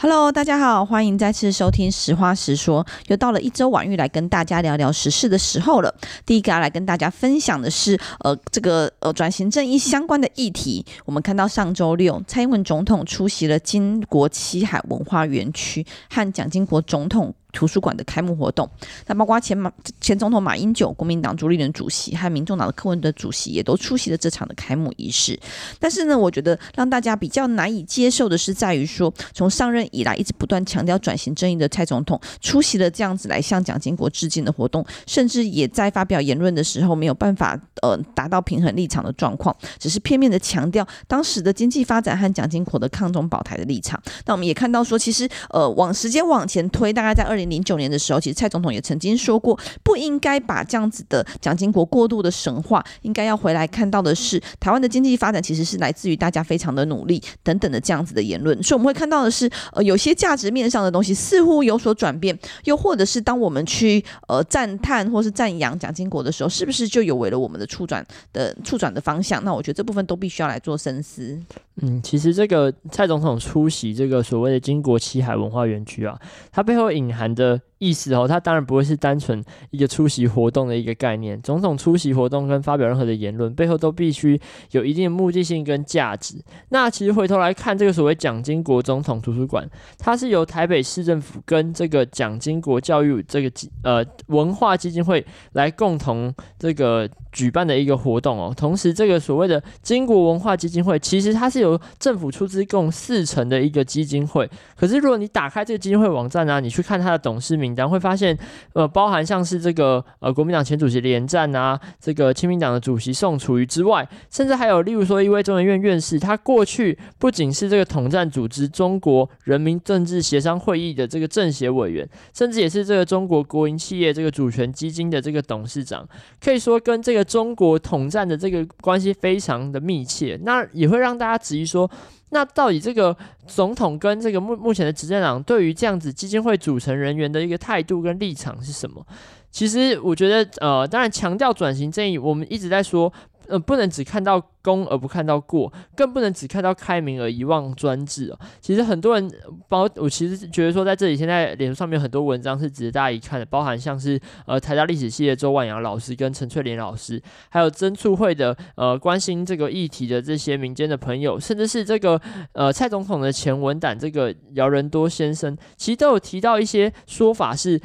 Hello，大家好，欢迎再次收听《实话实说》，又到了一周晚玉来跟大家聊聊时事的时候了。第一个要来跟大家分享的是，呃，这个呃转型正义相关的议题。我们看到上周六，蔡英文总统出席了金国七海文化园区和蒋经国总统。图书馆的开幕活动，那包括前马前总统马英九、国民党主立人主席和民众党的柯文哲主席也都出席了这场的开幕仪式。但是呢，我觉得让大家比较难以接受的是，在于说，从上任以来一直不断强调转型正义的蔡总统出席了这样子来向蒋经国致敬的活动，甚至也在发表言论的时候没有办法呃达到平衡立场的状况，只是片面的强调当时的经济发展和蒋经国的抗中保台的立场。那我们也看到说，其实呃往时间往前推，大概在二零零九年的时候，其实蔡总统也曾经说过，不应该把这样子的蒋经国过度的神话，应该要回来看到的是，台湾的经济发展其实是来自于大家非常的努力等等的这样子的言论。所以我们会看到的是，呃，有些价值面上的东西似乎有所转变，又或者是当我们去呃赞叹或是赞扬蒋经国的时候，是不是就有违了我们的触转的触转的方向？那我觉得这部分都必须要来做深思。嗯，其实这个蔡总统出席这个所谓的巾帼七海文化园区啊，它背后隐含的意思哦，它当然不会是单纯一个出席活动的一个概念。总统出席活动跟发表任何的言论，背后都必须有一定的目的性跟价值。那其实回头来看，这个所谓蒋经国总统图书馆，它是由台北市政府跟这个蒋经国教育这个基呃文化基金会来共同这个举办的一个活动哦。同时，这个所谓的经国文化基金会，其实它是由政府出资共四成的一个基金会，可是如果你打开这个基金会网站啊，你去看它的董事名单，会发现，呃，包含像是这个呃国民党前主席连战啊，这个亲民党的主席宋楚瑜之外，甚至还有例如说一位中研院院士，他过去不仅是这个统战组织中国人民政治协商会议的这个政协委员，甚至也是这个中国国营企业这个主权基金的这个董事长，可以说跟这个中国统战的这个关系非常的密切，那也会让大家质疑说，那到底这个总统跟这个目目前的执政党对于这样子基金会组成人员的一个态度跟立场是什么？其实我觉得，呃，当然强调转型正义，我们一直在说。呃，不能只看到功而不看到过，更不能只看到开明而遗忘专制哦。其实很多人，包我其实觉得说，在这里现在脸书上面很多文章是值得大家一看的，包含像是呃台大历史系的周万阳老师跟陈翠莲老师，还有真促会的呃关心这个议题的这些民间的朋友，甚至是这个呃蔡总统的前文胆这个姚仁多先生，其实都有提到一些说法是。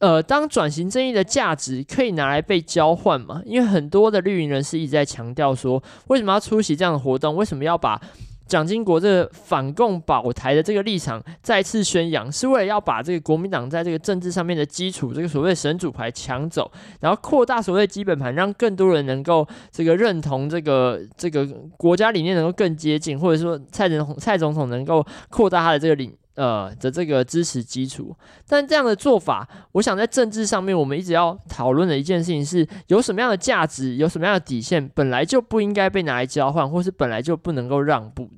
呃，当转型正义的价值可以拿来被交换嘛？因为很多的绿营人士一直在强调说，为什么要出席这样的活动？为什么要把蒋经国这个反共保台的这个立场再次宣扬？是为了要把这个国民党在这个政治上面的基础，这个所谓神主牌抢走，然后扩大所谓基本盘，让更多人能够这个认同这个这个国家理念能够更接近，或者说蔡总统蔡总统能够扩大他的这个领。呃的这个支持基础，但这样的做法，我想在政治上面，我们一直要讨论的一件事情是，有什么样的价值，有什么样的底线，本来就不应该被拿来交换，或是本来就不能够让步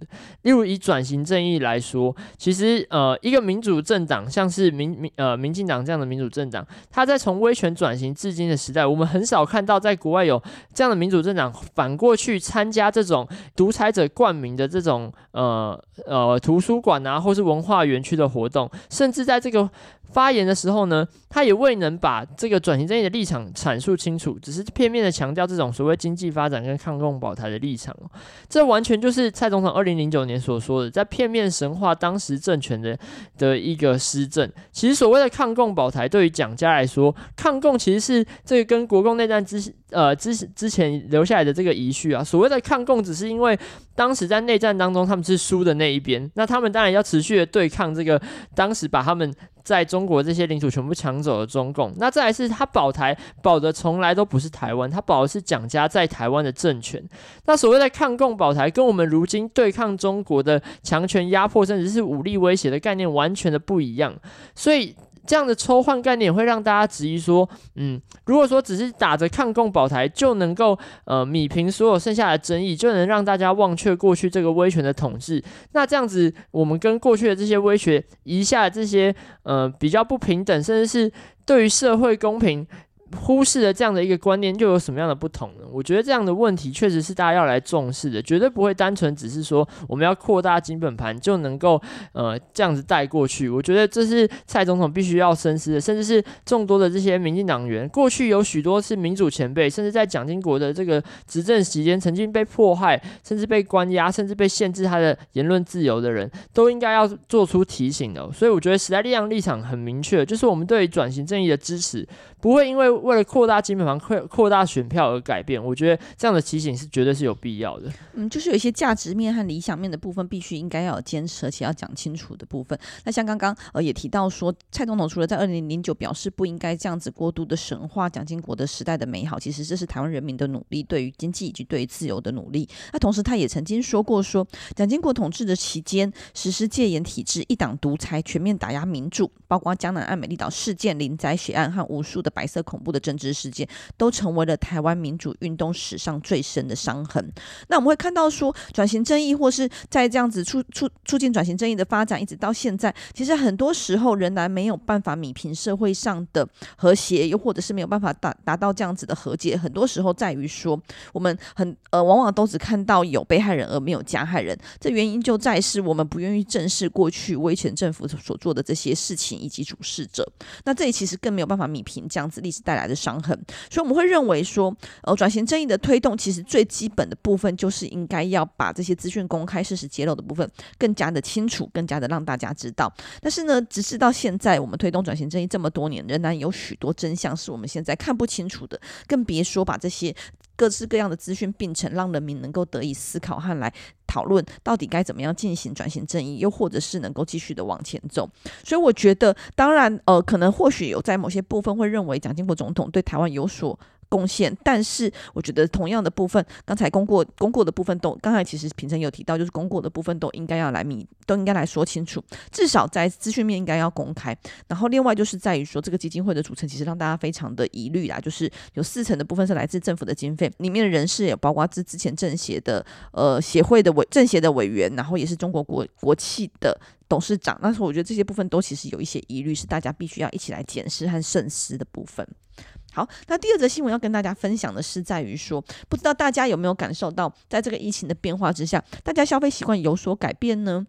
例如以转型正义来说，其实呃，一个民主政党，像是民民呃民进党这样的民主政党，它在从威权转型至今的时代，我们很少看到在国外有这样的民主政党反过去参加这种独裁者冠名的这种呃呃图书馆啊，或是文化。园区的活动，甚至在这个发言的时候呢，他也未能把这个转型正义的立场阐述清楚，只是片面的强调这种所谓经济发展跟抗共保台的立场。这完全就是蔡总统二零零九年所说的，在片面神话当时政权的的一个施政。其实所谓的抗共保台，对于蒋家来说，抗共其实是这个跟国共内战之呃之之前留下来的这个遗绪啊。所谓的抗共，只是因为当时在内战当中他们是输的那一边，那他们当然要持续的对抗这个当时把他们。在中国这些领土全部抢走了中共，那再来是他保台保的从来都不是台湾，他保的是蒋家在台湾的政权。那所谓的抗共保台，跟我们如今对抗中国的强权压迫，甚至是武力威胁的概念完全的不一样，所以。这样的抽换概念会让大家质疑说，嗯，如果说只是打着抗共保台就能够呃弭平所有剩下的争议，就能让大家忘却过去这个威权的统治，那这样子我们跟过去的这些威权遗下这些呃比较不平等，甚至是对于社会公平忽视了这样的一个观念，又有什么样的不同呢？我觉得这样的问题确实是大家要来重视的，绝对不会单纯只是说我们要扩大金本盘就能够呃这样子带过去。我觉得这是蔡总统必须要深思的，甚至是众多的这些民进党员，过去有许多是民主前辈，甚至在蒋经国的这个执政期间曾经被迫害，甚至被关押，甚至被限制他的言论自由的人，都应该要做出提醒的。所以我觉得时代力量立场很明确，就是我们对于转型正义的支持不会因为为了扩大金本盘、扩扩大选票而改变，我觉得这样的提醒是绝对是有必要的。嗯，就是有一些价值面和理想面的部分，必须应该要有坚持，而且要讲清楚的部分。那像刚刚呃也提到说，蔡总统除了在二零零九表示不应该这样子过度的神话蒋经国的时代的美好，其实这是台湾人民的努力，对于经济以及对于自由的努力。那同时他也曾经说过说，蒋经国统治的期间实施戒严体制、一党独裁、全面打压民主，包括江南案、美丽岛事件、林宅血案和无数的白色恐怖的政治事件，都成为了台湾民主运运动史上最深的伤痕。那我们会看到说，转型正义或是在这样子促促促进转型正义的发展，一直到现在，其实很多时候仍然没有办法弭平社会上的和谐，又或者是没有办法达达到这样子的和解。很多时候在于说，我们很呃往往都只看到有被害人而没有加害人。这原因就在是我们不愿意正视过去威权政府所做的这些事情以及主事者。那这里其实更没有办法弭平这样子历史带来的伤痕。所以我们会认为说，呃，转型正义的推动，其实最基本的部分就是应该要把这些资讯公开、事实揭露的部分更加的清楚，更加的让大家知道。但是呢，直至到现在，我们推动转型正义这么多年，仍然有许多真相是我们现在看不清楚的，更别说把这些各式各样的资讯并成，让人民能够得以思考和来讨论到底该怎么样进行转型正义，又或者是能够继续的往前走。所以我觉得，当然，呃，可能或许有在某些部分会认为蒋经国总统对台湾有所贡献，但是我觉得同样的部分，刚才公过公过的部分都，刚才其实平成有提到，就是公过的部分都应该要来明，都应该来说清楚，至少在资讯面应该要公开。然后另外就是在于说，这个基金会的组成其实让大家非常的疑虑啦，就是有四成的部分是来自政府的经费，里面的人士也包括之之前政协的呃协会的委政协的委员，然后也是中国国国企的董事长。那时候我觉得这些部分都其实有一些疑虑，是大家必须要一起来检视和慎思的部分。好，那第二则新闻要跟大家分享的是，在于说，不知道大家有没有感受到，在这个疫情的变化之下，大家消费习惯有所改变呢？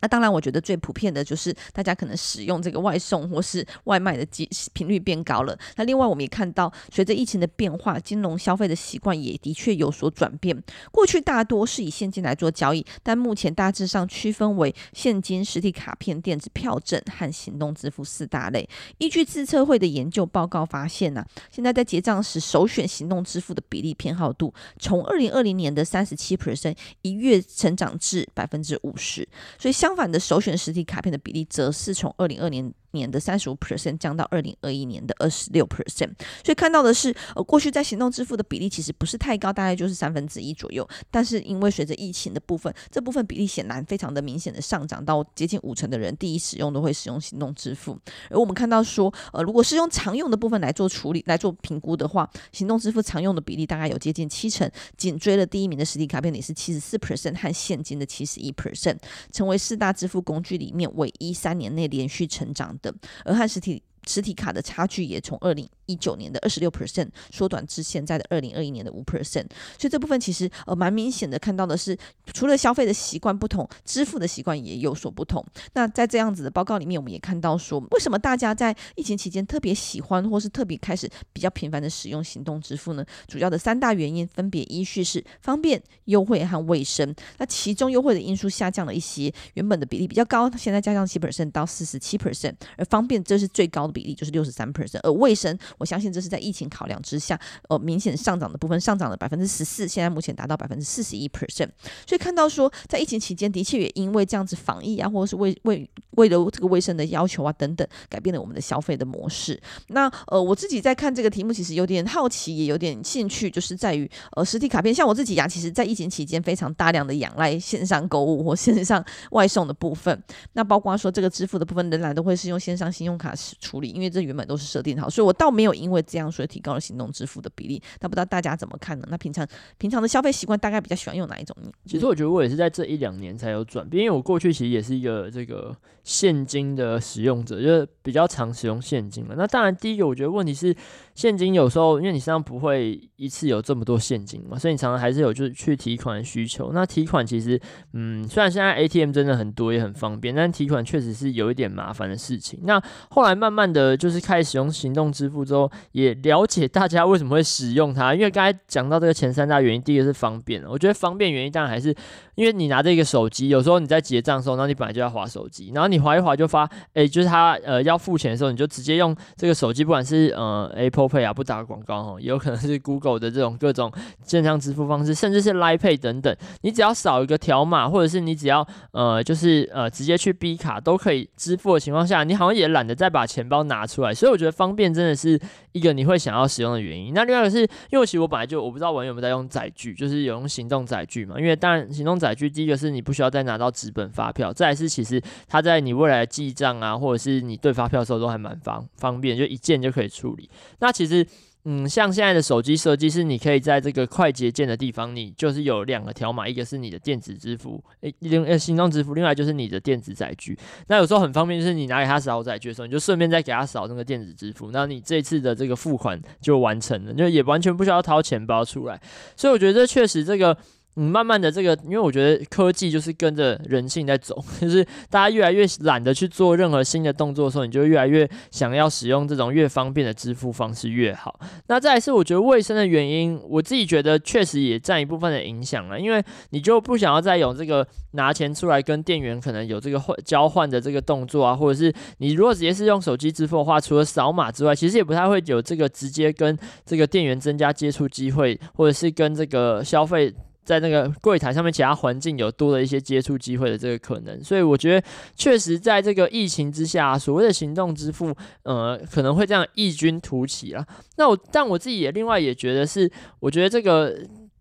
那当然，我觉得最普遍的就是大家可能使用这个外送或是外卖的机频率变高了。那另外，我们也看到，随着疫情的变化，金融消费的习惯也的确有所转变。过去大多是以现金来做交易，但目前大致上区分为现金、实体卡片、电子票证和行动支付四大类。依据自测会的研究报告发现呢、啊，现在在结账时首选行动支付的比例偏好度，从二零二零年的三十七 percent 一跃成长至百分之五十。所以相相反的，首选实体卡片的比例则是从二零二零年的三十五 percent 降到二零二一年的二十六 percent，所以看到的是，呃，过去在行动支付的比例其实不是太高，大概就是三分之一左右。但是因为随着疫情的部分，这部分比例显然非常的明显的上涨到接近五成的人第一使用都会使用行动支付。而我们看到说，呃，如果是用常用的部分来做处理、来做评估的话，行动支付常用的比例大概有接近七成，紧追了第一名的实体卡片也是七十四 percent 和现金的七十一 percent，成为四大支付工具里面唯一三年内连续成长的，而和实体实体卡的差距也从二零一九年的二十六 percent 缩短至现在的二零二一年的五 percent，所以这部分其实呃蛮明显的看到的是，除了消费的习惯不同，支付的习惯也有所不同。那在这样子的报告里面，我们也看到说，为什么大家在疫情期间特别喜欢或是特别开始比较频繁的使用行动支付呢？主要的三大原因分别依序是方便、优惠和卫生。那其中优惠的因素下降了一些，原本的比例比较高，现在加上七 percent 到四十七 percent，而方便这是最高的比例，就是六十三 percent，而卫生。我相信这是在疫情考量之下，呃，明显上涨的部分上涨了百分之十四，现在目前达到百分之四十一 percent。所以看到说，在疫情期间，的确也因为这样子防疫啊，或者是为为为了这个卫生的要求啊等等，改变了我们的消费的模式。那呃，我自己在看这个题目，其实有点好奇，也有点兴趣，就是在于呃，实体卡片，像我自己呀、啊，其实在疫情期间非常大量的仰赖线上购物或线上外送的部分。那包括说这个支付的部分，仍然都会是用线上信用卡处理。因为这原本都是设定好，所以我倒没有因为这样所以提高了行动支付的比例。那不知道大家怎么看呢？那平常平常的消费习惯大概比较喜欢用哪一种？其实我觉得我也是在这一两年才有转变，因为我过去其实也是一个这个现金的使用者，就是比较常使用现金嘛。那当然，第一个我觉得问题是现金有时候因为你身上不会一次有这么多现金嘛，所以你常常还是有就是去提款需求。那提款其实，嗯，虽然现在 ATM 真的很多也很方便，但提款确实是有一点麻烦的事情。那后来慢慢的就是开始使用行动支付之后，说也了解大家为什么会使用它。因为刚才讲到这个前三大原因，第一个是方便，我觉得方便原因当然还是因为你拿着一个手机，有时候你在结账的时候，然后你本来就要滑手机，然后你滑一滑就发，哎，就是他呃要付钱的时候，你就直接用这个手机，不管是呃 Apple Pay 啊，不打广告哦，也有可能是 Google 的这种各种线上支付方式，甚至是 Line Pay 等等，你只要扫一个条码，或者是你只要呃就是呃直接去 B 卡都可以支付的情况下，你好像也懒得再把钱包拿出来，所以我觉得方便真的是一个你会想要使用的原因。那另外一个是因为其实我本来就我不知道网友有没有在用载具，就是有用行动载具嘛，因为当然行动载具第一个是你不需要再拿到纸本发票，再来是其实它在你未来记账啊，或者是你对发票的时候都还蛮方方便，就一键就可以处理。那其实。嗯，像现在的手机设计是，你可以在这个快捷键的地方，你就是有两个条码，一个是你的电子支付，诶，另呃行动支付，另外就是你的电子载具。那有时候很方便，就是你拿给他扫载具的时候，你就顺便再给他扫那个电子支付，那你这次的这个付款就完成了，就也完全不需要掏钱包出来。所以我觉得确实这个。嗯，慢慢的这个，因为我觉得科技就是跟着人性在走，就是大家越来越懒得去做任何新的动作的时候，你就越来越想要使用这种越方便的支付方式越好。那再来是我觉得卫生的原因，我自己觉得确实也占一部分的影响了，因为你就不想要再有这个拿钱出来跟店员可能有这个换交换的这个动作啊，或者是你如果直接是用手机支付的话，除了扫码之外，其实也不太会有这个直接跟这个店员增加接触机会，或者是跟这个消费。在那个柜台上面，其他环境有多了一些接触机会的这个可能，所以我觉得确实在这个疫情之下，所谓的行动支付，呃，可能会这样异军突起啦。那我，但我自己也另外也觉得是，我觉得这个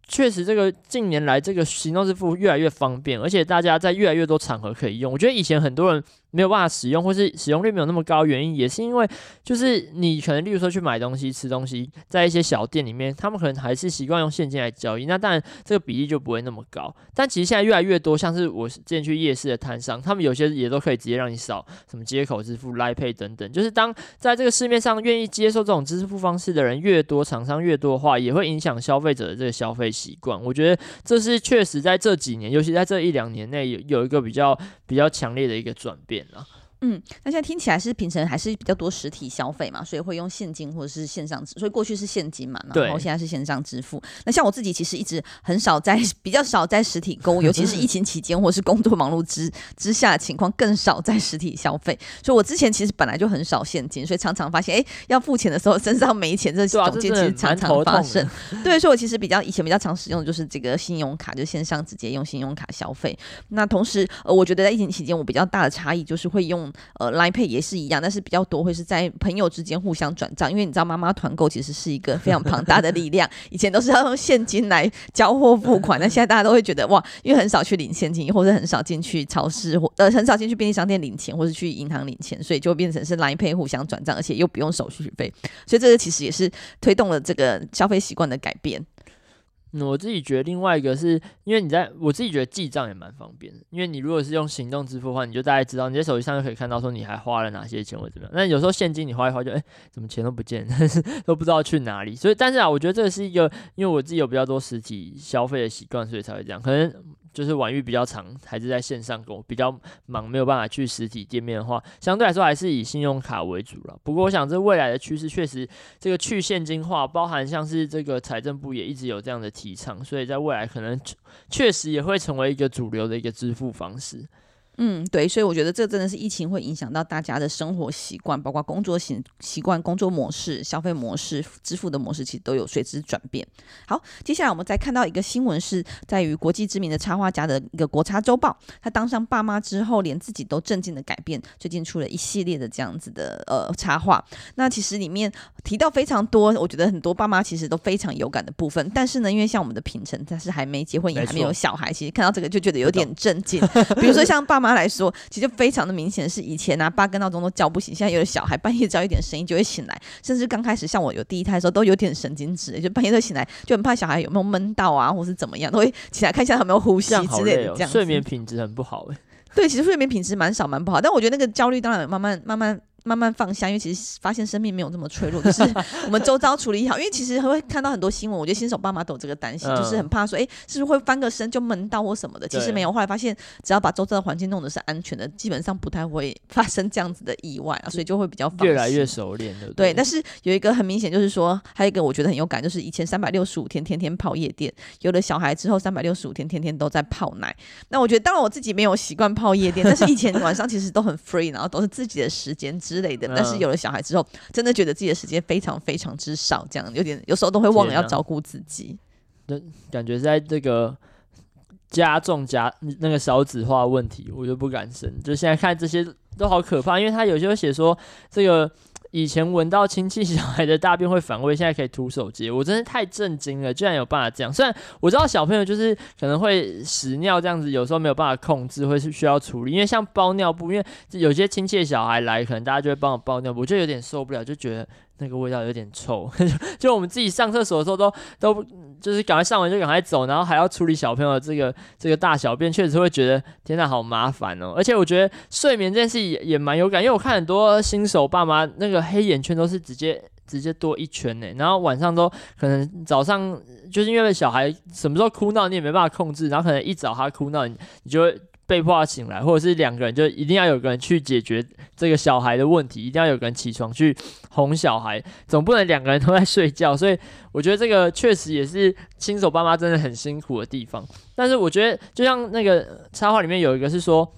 确实这个近年来这个行动支付越来越方便，而且大家在越来越多场合可以用。我觉得以前很多人。没有办法使用，或是使用率没有那么高，原因也是因为，就是你可能，例如说去买东西、吃东西，在一些小店里面，他们可能还是习惯用现金来交易，那当然这个比例就不会那么高。但其实现在越来越多，像是我之前去夜市的摊商，他们有些也都可以直接让你扫什么街口支付、来配等等。就是当在这个市面上愿意接受这种支付方式的人越多，厂商越多的话，也会影响消费者的这个消费习惯。我觉得这是确实在这几年，尤其在这一两年内有有一个比较比较强烈的一个转变。点啊。嗯，那现在听起来是平成还是比较多实体消费嘛，所以会用现金或者是线上支，所以过去是现金嘛，然后现在是线上支付。那像我自己其实一直很少在 比较少在实体购物，尤其是疫情期间或是工作忙碌之之下的情况更少在实体消费。所以我之前其实本来就很少现金，所以常常发现哎、欸、要付钱的时候身上没钱，这种件其实常常发生。对，所以我其实比较以前比较常使用的就是这个信用卡，就线上直接用信用卡消费。那同时呃，我觉得在疫情期间我比较大的差异就是会用。呃，Line Pay 也是一样，但是比较多会是在朋友之间互相转账，因为你知道妈妈团购其实是一个非常庞大的力量，以前都是要用现金来交货付款，那现在大家都会觉得哇，因为很少去领现金，或者很少进去超市或呃很少进去便利商店领钱，或是去银行领钱，所以就变成是 Line Pay 互相转账，而且又不用手续费，所以这个其实也是推动了这个消费习惯的改变。我自己觉得另外一个是因为你在我自己觉得记账也蛮方便的，因为你如果是用行动支付的话，你就大概知道你在手机上就可以看到说你还花了哪些钱或者怎么样。那有时候现金你花一花就哎，怎么钱都不见，都不知道去哪里。所以，但是啊，我觉得这是一个，因为我自己有比较多实体消费的习惯，所以才会这样。可能。就是晚玉比较长，还是在线上购比较忙，没有办法去实体店面的话，相对来说还是以信用卡为主了。不过我想这未来的趋势确实，这个去现金化，包含像是这个财政部也一直有这样的提倡，所以在未来可能确实也会成为一个主流的一个支付方式。嗯，对，所以我觉得这真的是疫情会影响到大家的生活习惯，包括工作习习惯、工作模式、消费模式、支付的模式，其实都有随之转变。好，接下来我们再看到一个新闻，是在于国际知名的插画家的一个《国插周报》，他当上爸妈之后，连自己都震惊的改变，最近出了一系列的这样子的呃插画。那其实里面提到非常多，我觉得很多爸妈其实都非常有感的部分。但是呢，因为像我们的平成，他是还没结婚，也还没有小孩，其实看到这个就觉得有点震惊。比如说像爸。妈来说，其实非常的明显，是以前啊八个闹钟都叫不醒，现在有的小孩半夜只要一点声音就会醒来，甚至刚开始像我有第一胎的时候都有点神经质，就半夜都醒来，就很怕小孩有没有闷到啊，或是怎么样，都会起来看一下他有没有呼吸之类的，这样、哦、睡眠品质很不好哎。对，其实睡眠品质蛮少蛮不好，但我觉得那个焦虑当然慢慢慢慢。慢慢放下，因为其实发现生命没有这么脆弱，就是我们周遭处理好。因为其实会看到很多新闻，我觉得新手爸妈都有这个担心，嗯、就是很怕说，哎，是不是会翻个身就闷到或什么的？其实没有，后来发现只要把周遭的环境弄得是安全的，基本上不太会发生这样子的意外啊，所以就会比较放越来越熟练，对不对？对，但是有一个很明显就是说，还有一个我觉得很有感，就是以前三百六十五天天天泡夜店，有了小孩之后三百六十五天天天都在泡奶。那我觉得当然我自己没有习惯泡夜店，但是以前晚上其实都很 free，然后都是自己的时间之类的，但是有了。小孩之后，真的觉得自己的时间非常非常之少，这样有点有时候都会忘了要照顾自己。那、啊、感觉在这个加重加那个少子化问题，我就不敢生。就现在看这些都好可怕，因为他有些会写说这个。以前闻到亲戚小孩的大便会反胃，现在可以徒手机，我真的太震惊了，居然有办法这样。虽然我知道小朋友就是可能会屎尿这样子，有时候没有办法控制，会是需要处理。因为像包尿布，因为有些亲戚小孩来，可能大家就会帮我包尿布，我就有点受不了，就觉得。那个味道有点臭，就我们自己上厕所的时候都都就是赶快上完就赶快走，然后还要处理小朋友这个这个大小便，确实会觉得天哪，好麻烦哦。而且我觉得睡眠这件事也也蛮有感，因为我看很多新手爸妈那个黑眼圈都是直接直接多一圈呢，然后晚上都可能早上就是因为小孩什么时候哭闹你也没办法控制，然后可能一早他哭闹你你就会。被迫醒来，或者是两个人，就一定要有个人去解决这个小孩的问题，一定要有个人起床去哄小孩，总不能两个人都在睡觉。所以我觉得这个确实也是新手爸妈真的很辛苦的地方。但是我觉得，就像那个插画里面有一个是说。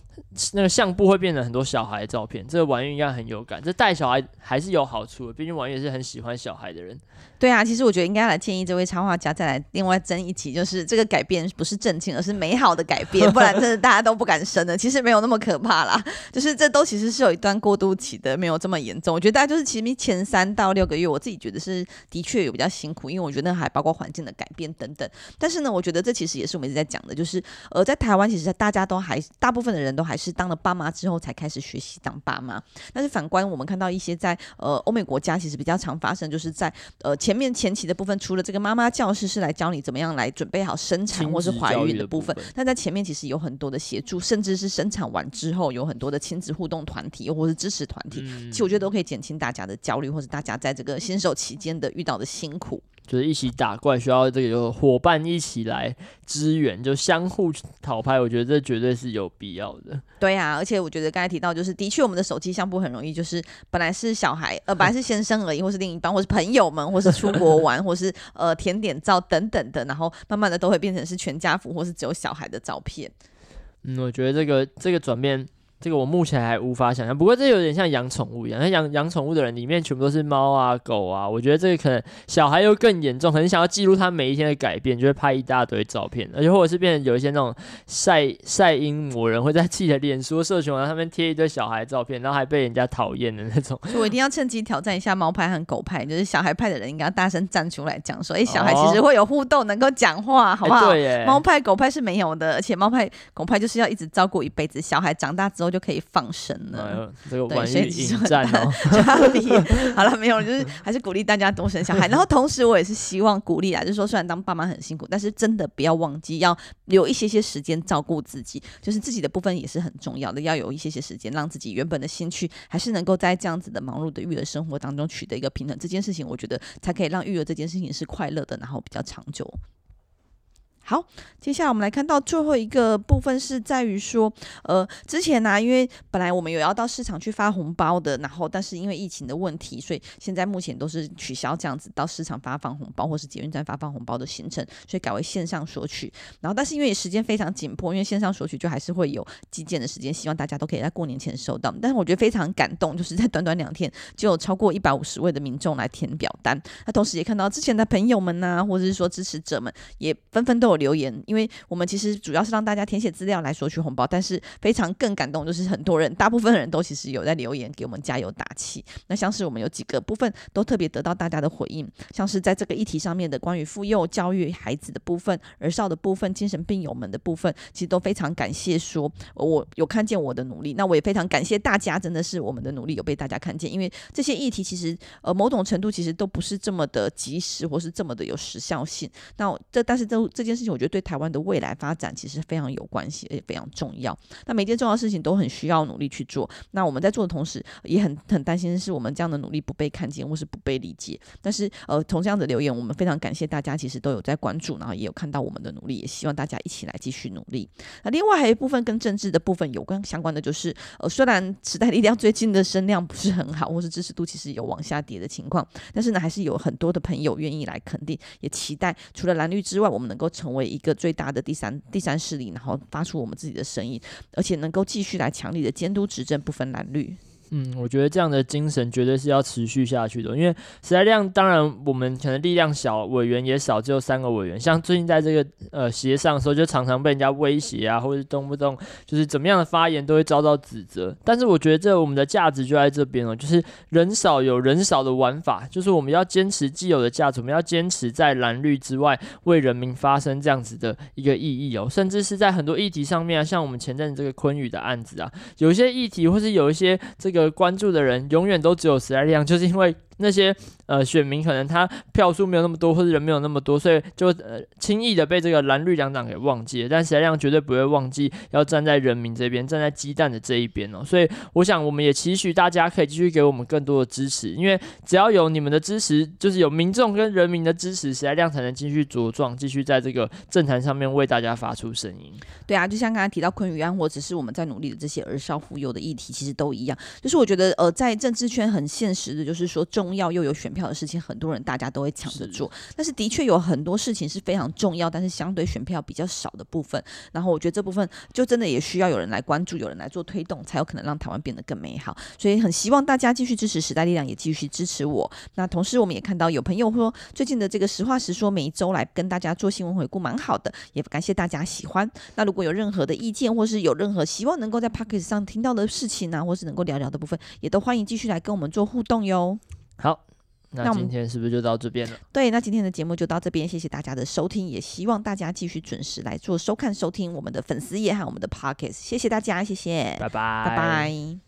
那个相簿会变成很多小孩的照片，这个婉諭应该很有感。这带小孩还是有好处的，毕竟婉諭也是很喜欢小孩的人。对啊，其实我觉得应该来建议这位插画家再来另外争一起，就是这个改变不是正经，而是美好的改变，不然真的大家都不敢生了。其实没有那么可怕啦，就是这都其实是有一段过渡期的，没有这么严重。我觉得大家就是其实前三到六个月，我自己觉得是的确有比较辛苦，因为我觉得那还包括环境的改变等等。但是呢，我觉得这其实也是我们一直在讲的，就是呃，在台湾其实大家都还大部分的人都还是。是当了爸妈之后才开始学习当爸妈，但是反观我们看到一些在呃欧美国家，其实比较常发生，就是在呃前面前期的部分，除了这个妈妈教室是来教你怎么样来准备好生产或是怀孕的部分，但在前面其实有很多的协助，甚至是生产完之后有很多的亲子互动团体或是支持团体，其实我觉得都可以减轻大家的焦虑，或者大家在这个新手期间的遇到的辛苦。就是一起打怪，需要这个有伙伴一起来支援，就相互讨拍。我觉得这绝对是有必要的。对啊，而且我觉得刚才提到，就是的确我们的手机相簿很容易，就是本来是小孩，呃，本来是先生而已，或是另一半，或是朋友们，或是出国玩，或是呃甜点照等等的，然后慢慢的都会变成是全家福，或是只有小孩的照片。嗯，我觉得这个这个转变。这个我目前还无法想象，不过这有点像养宠物一样，像养养宠物的人里面全部都是猫啊狗啊，我觉得这个可能小孩又更严重，很想要记录他每一天的改变，就会拍一大堆照片，而且或者是变成有一些那种晒晒阴魔人会在自己的脸书社群网上面贴一堆小孩照片，然后还被人家讨厌的那种。所以我一定要趁机挑战一下猫派和狗派，就是小孩派的人应该要大声站出来讲说，哎，小孩其实会有互动，能够讲话，好不好？猫派狗派是没有的，而且猫派狗派就是要一直照顾一辈子，小孩长大之后就可以放生了。哎、这个婉諭引战哦，好了，没有，就是还是鼓励大家多生小孩。然后同时我也是希望鼓励啊，就是说虽然当爸妈很辛苦，但是真的不要忘记要留一些些时间照顾自己，就是自己的部分也是很重要的，要有一些些时间让自己原本的兴趣还是能够在这样子的忙碌的育儿生活当中取得一个平衡。这件事情我觉得才可以让育儿这件事情是快乐的，然后比较长久。好，接下来我们来看到最后一个部分是在于说，呃，之前呢、因为本来我们有要到市场去发红包的，然后但是因为疫情的问题，所以现在目前都是取消这样子到市场发放红包或是捷运站发放红包的行程，所以改为线上索取。然后但是因为时间非常紧迫，因为线上索取就还是会有寄件的时间，希望大家都可以在过年前收到。但是我觉得非常感动，就是在短短两天就有超过一百五十位的民众来填表单。那同时也看到之前的朋友们呐、或者是说支持者们也纷纷都有。留言，因为我们其实主要是让大家填写资料来索取红包，但是非常更感动，就是很多人，大部分人都其实有在留言给我们加油打气。那像是我们有几个部分都特别得到大家的回应，像是在这个议题上面的关于妇幼教育孩子的部分、儿少的部分、精神病友们的部分，其实都非常感谢说，我有看见我的努力，那我也非常感谢大家，真的是我们的努力有被大家看见，因为这些议题其实呃某种程度其实都不是这么的及时，或是这么的有时效性。那这但是这这件事情，我觉得对台湾的未来发展其实非常有关系，也非常重要。那每件重要事情都很需要努力去做。那我们在做的同时，也很很担心的是我们这样的努力不被看见，或是不被理解。但是呃，从这样的留言，我们非常感谢大家，其实都有在关注，然后也有看到我们的努力，也希望大家一起来继续努力。那另外还有一部分跟政治的部分有关相关的，就是呃，虽然时代力量最近的声量不是很好，或是支持度其实有往下跌的情况，但是呢，还是有很多的朋友愿意来肯定，也期待除了蓝绿之外，我们能够成为一个最大的第三第三势力，然后发出我们自己的声音，而且能够继续来强力的监督执政，不分蓝绿。嗯，我觉得这样的精神绝对是要持续下去的，因为实在量当然我们可能力量小，委员也少，只有三个委员。像最近在这个呃协商的时候，就常常被人家威胁啊，或者动不动就是怎么样的发言都会遭到指责。但是我觉得这我们的价值就在这边哦，就是人少有人少的玩法，就是我们要坚持既有的价值，我们要坚持在蓝绿之外为人民发声这样子的一个意义哦，甚至是在很多议题上面啊，像我们前阵子这个昆宇的案子啊，有一些议题或是有一些这。个关注的人永远都只有十来辆，就是因为。那些呃选民可能他票数没有那么多，或者人没有那么多，所以就呃轻易的被这个蓝绿两党给忘记了。但时代力量绝对不会忘记要站在人民这边，站在鸡蛋的这一边哦。所以我想我们也期许大家可以继续给我们更多的支持，因为只要有你们的支持，就是有民众跟人民的支持，时代力量才能继续茁壮，继续在这个政坛上面为大家发出声音。对啊，就像刚才提到昆宇案，或者是我们在努力的这些儿少妇幼的议题，其实都一样。就是我觉得呃在政治圈很现实的，就是说政重要又有选票的事情，很多人大家都会抢着做。但是的确有很多事情是非常重要，但是相对选票比较少的部分。然后我觉得这部分就真的也需要有人来关注，有人来做推动，才有可能让台湾变得更美好。所以很希望大家继续支持时代力量，也继续支持我。那同时我们也看到有朋友说，最近的这个实话实说每一周来跟大家做新闻回顾，蛮好的，也感谢大家喜欢。那如果有任何的意见，或是有任何希望能够在 Podcast 上听到的事情呢、啊，或是能够聊聊的部分，也都欢迎继续来跟我们做互动哟。好。那今天是不是就到这边了？对，那今天的节目就到这边，谢谢大家的收听，也希望大家继续准时来做收看、收听我们的粉丝页和我们的 pocket 谢谢大家，谢谢，拜拜，拜拜。